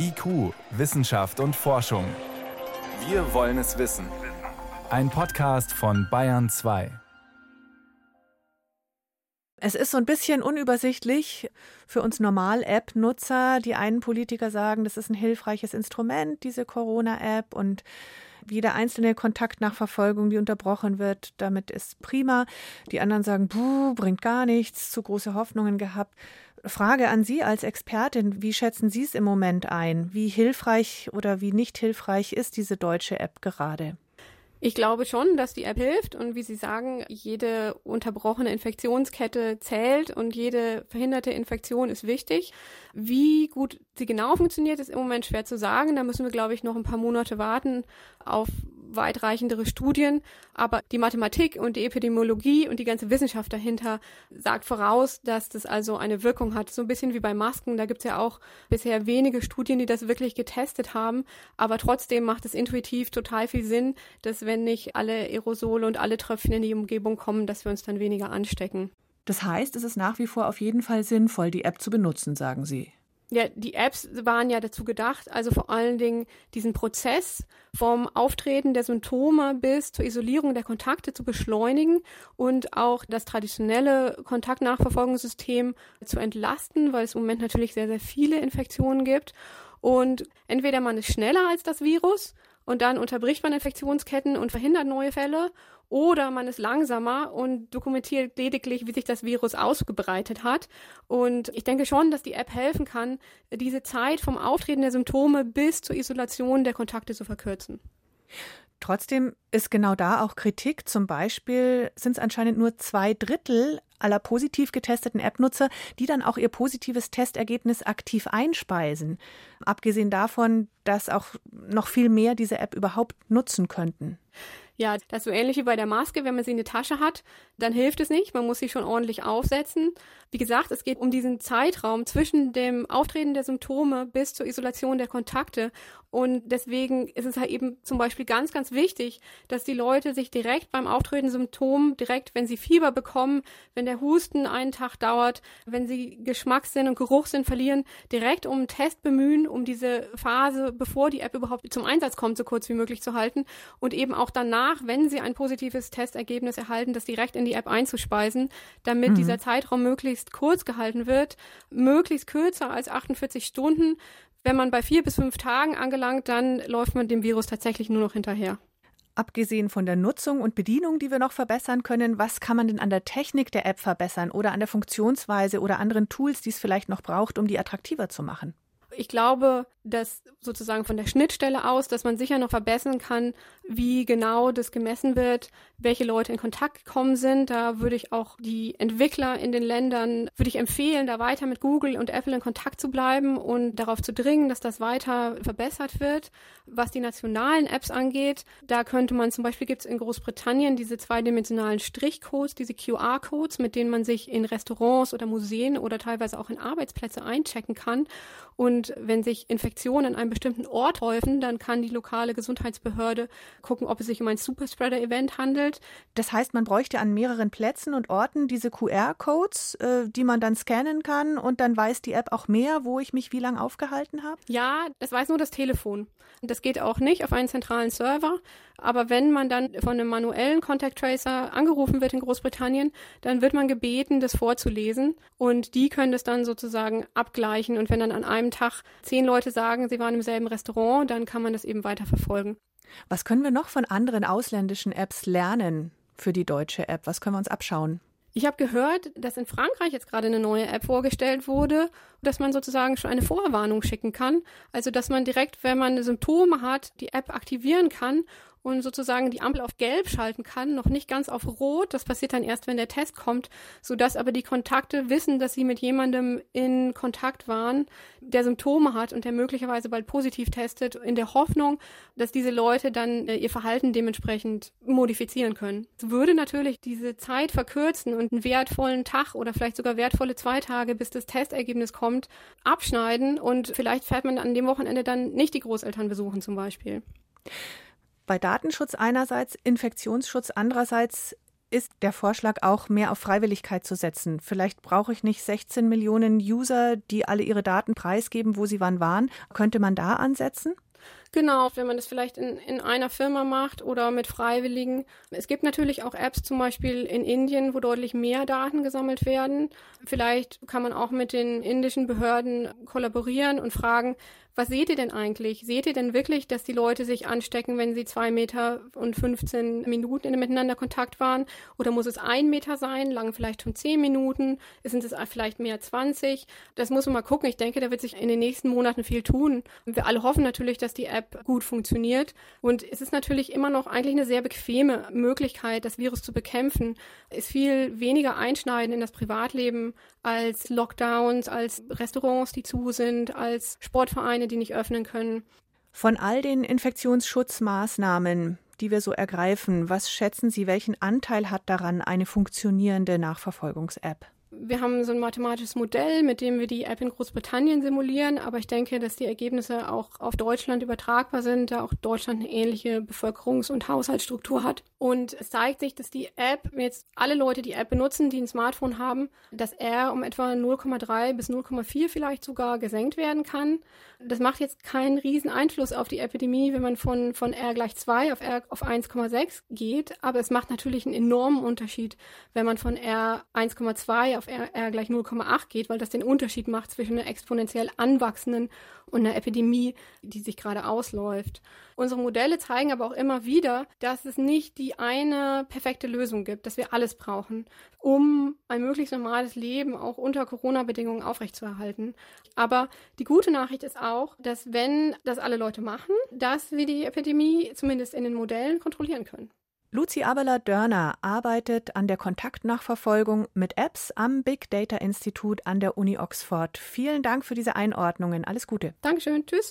IQ, Wissenschaft und Forschung. Wir wollen es wissen. Ein Podcast von Bayern 2. Es ist so ein bisschen unübersichtlich für uns Normal-App-Nutzer. Die einen Politiker sagen, das ist ein hilfreiches Instrument, diese Corona-App und jede einzelne Kontaktnachverfolgung, die unterbrochen wird, damit ist prima. Die anderen sagen, buh, bringt gar nichts, zu große Hoffnungen gehabt. Frage an Sie als Expertin, wie schätzen Sie es im Moment ein? Wie hilfreich oder wie nicht hilfreich ist diese deutsche App gerade? Ich glaube schon, dass die App hilft und wie Sie sagen, jede unterbrochene Infektionskette zählt und jede verhinderte Infektion ist wichtig. Wie gut sie genau funktioniert, ist im Moment schwer zu sagen. Da müssen wir, glaube ich, noch ein paar Monate warten auf weitreichendere Studien, aber die Mathematik und die Epidemiologie und die ganze Wissenschaft dahinter sagt voraus, dass das also eine Wirkung hat. So ein bisschen wie bei Masken, da gibt es ja auch bisher wenige Studien, die das wirklich getestet haben, aber trotzdem macht es intuitiv total viel Sinn, dass wenn nicht alle Aerosole und alle Tröpfchen in die Umgebung kommen, dass wir uns dann weniger anstecken. Das heißt, es ist nach wie vor auf jeden Fall sinnvoll, die App zu benutzen, sagen Sie. Ja, die Apps waren ja dazu gedacht, also vor allen Dingen diesen Prozess vom Auftreten der Symptome bis zur Isolierung der Kontakte zu beschleunigen und auch das traditionelle Kontaktnachverfolgungssystem zu entlasten, weil es im Moment natürlich sehr, sehr viele Infektionen gibt. Und entweder man ist schneller als das Virus und dann unterbricht man Infektionsketten und verhindert neue Fälle oder man ist langsamer und dokumentiert lediglich, wie sich das Virus ausgebreitet hat. Und ich denke schon, dass die App helfen kann, diese Zeit vom Auftreten der Symptome bis zur Isolation der Kontakte zu verkürzen. Trotzdem ist genau da auch Kritik. Zum Beispiel sind es anscheinend nur zwei Drittel aller positiv getesteten App-Nutzer, die dann auch ihr positives Testergebnis aktiv einspeisen. Abgesehen davon, dass auch noch viel mehr diese App überhaupt nutzen könnten. Ja, das ist so ähnlich wie bei der Maske. Wenn man sie in der Tasche hat, dann hilft es nicht. Man muss sie schon ordentlich aufsetzen. Wie gesagt, es geht um diesen Zeitraum zwischen dem Auftreten der Symptome bis zur Isolation der Kontakte. Und deswegen ist es halt eben zum Beispiel ganz, ganz wichtig, dass die Leute sich direkt beim Auftreten Symptomen, direkt, wenn sie Fieber bekommen, wenn der Husten einen Tag dauert, wenn sie Geschmackssinn und Geruchssinn verlieren, direkt um einen Test bemühen, um diese Phase, bevor die App überhaupt zum Einsatz kommt, so kurz wie möglich zu halten und eben auch danach, wenn sie ein positives Testergebnis erhalten, das direkt in die App einzuspeisen, damit mhm. dieser Zeitraum möglichst kurz gehalten wird, möglichst kürzer als 48 Stunden, wenn man bei vier bis fünf Tagen angelangt, dann läuft man dem Virus tatsächlich nur noch hinterher. Abgesehen von der Nutzung und Bedienung, die wir noch verbessern können, was kann man denn an der Technik der App verbessern oder an der Funktionsweise oder anderen Tools, die es vielleicht noch braucht, um die attraktiver zu machen? Ich glaube, dass sozusagen von der Schnittstelle aus, dass man sicher noch verbessern kann, wie genau das gemessen wird, welche Leute in Kontakt gekommen sind. Da würde ich auch die Entwickler in den Ländern, würde ich empfehlen, da weiter mit Google und Apple in Kontakt zu bleiben und darauf zu dringen, dass das weiter verbessert wird. Was die nationalen Apps angeht, da könnte man zum Beispiel gibt es in Großbritannien diese zweidimensionalen Strichcodes, diese QR-Codes, mit denen man sich in Restaurants oder Museen oder teilweise auch in Arbeitsplätze einchecken kann. Und wenn sich Infektionen an einem bestimmten Ort häufen, dann kann die lokale Gesundheitsbehörde gucken, ob es sich um ein Superspreader-Event handelt. Das heißt, man bräuchte an mehreren Plätzen und Orten diese QR-Codes, äh, die man dann scannen kann und dann weiß die App auch mehr, wo ich mich wie lange aufgehalten habe? Ja, das weiß nur das Telefon. Das geht auch nicht auf einen zentralen Server. Aber wenn man dann von einem manuellen Contact Tracer angerufen wird in Großbritannien, dann wird man gebeten, das vorzulesen. Und die können das dann sozusagen abgleichen. Und wenn dann an einem Tag zehn Leute sagen, sie waren im selben Restaurant, dann kann man das eben weiter verfolgen. Was können wir noch von anderen ausländischen Apps lernen für die deutsche App? Was können wir uns abschauen? Ich habe gehört, dass in Frankreich jetzt gerade eine neue App vorgestellt wurde, dass man sozusagen schon eine Vorwarnung schicken kann. Also dass man direkt, wenn man Symptome hat, die App aktivieren kann und sozusagen die Ampel auf gelb schalten kann, noch nicht ganz auf rot. Das passiert dann erst, wenn der Test kommt, sodass aber die Kontakte wissen, dass sie mit jemandem in Kontakt waren, der Symptome hat und der möglicherweise bald positiv testet, in der Hoffnung, dass diese Leute dann äh, ihr Verhalten dementsprechend modifizieren können. Es würde natürlich diese Zeit verkürzen und einen wertvollen Tag oder vielleicht sogar wertvolle zwei Tage, bis das Testergebnis kommt, abschneiden und vielleicht fährt man an dem Wochenende dann nicht die Großeltern besuchen zum Beispiel bei Datenschutz einerseits, Infektionsschutz andererseits ist der Vorschlag auch mehr auf Freiwilligkeit zu setzen. Vielleicht brauche ich nicht 16 Millionen User, die alle ihre Daten preisgeben, wo sie wann waren. Könnte man da ansetzen? Genau, wenn man das vielleicht in, in einer Firma macht oder mit Freiwilligen. Es gibt natürlich auch Apps zum Beispiel in Indien, wo deutlich mehr Daten gesammelt werden. Vielleicht kann man auch mit den indischen Behörden kollaborieren und fragen, was seht ihr denn eigentlich? Seht ihr denn wirklich, dass die Leute sich anstecken, wenn sie zwei Meter und 15 Minuten in miteinander Kontakt waren? Oder muss es ein Meter sein, lang vielleicht schon zehn Minuten? Sind es vielleicht mehr 20? Das muss man mal gucken. Ich denke, da wird sich in den nächsten Monaten viel tun. Wir alle hoffen natürlich, dass die App gut funktioniert. Und es ist natürlich immer noch eigentlich eine sehr bequeme Möglichkeit, das Virus zu bekämpfen. Es ist viel weniger einschneiden in das Privatleben als Lockdowns, als Restaurants, die zu sind, als Sportvereine, die nicht öffnen können. Von all den Infektionsschutzmaßnahmen, die wir so ergreifen, was schätzen Sie, welchen Anteil hat daran eine funktionierende Nachverfolgungs-App? Wir haben so ein mathematisches Modell, mit dem wir die App in Großbritannien simulieren, aber ich denke, dass die Ergebnisse auch auf Deutschland übertragbar sind, da auch Deutschland eine ähnliche Bevölkerungs- und Haushaltsstruktur hat. Und es zeigt sich, dass die App, jetzt alle Leute die App benutzen, die ein Smartphone haben, dass R um etwa 0,3 bis 0,4 vielleicht sogar gesenkt werden kann. Das macht jetzt keinen riesen Einfluss auf die Epidemie, wenn man von, von R gleich 2 auf R auf 1,6 geht, aber es macht natürlich einen enormen Unterschied, wenn man von R 1,2 auf R, R gleich 0,8 geht, weil das den Unterschied macht zwischen einer exponentiell anwachsenden und einer Epidemie, die sich gerade ausläuft. Unsere Modelle zeigen aber auch immer wieder, dass es nicht die eine perfekte Lösung gibt, dass wir alles brauchen, um ein möglichst normales Leben auch unter Corona-Bedingungen aufrechtzuerhalten. Aber die gute Nachricht ist auch, dass wenn das alle Leute machen, dass wir die Epidemie zumindest in den Modellen kontrollieren können. Luzi Abeler-Dörner arbeitet an der Kontaktnachverfolgung mit Apps am Big Data Institut an der Uni Oxford. Vielen Dank für diese Einordnungen. Alles Gute. Dankeschön. Tschüss.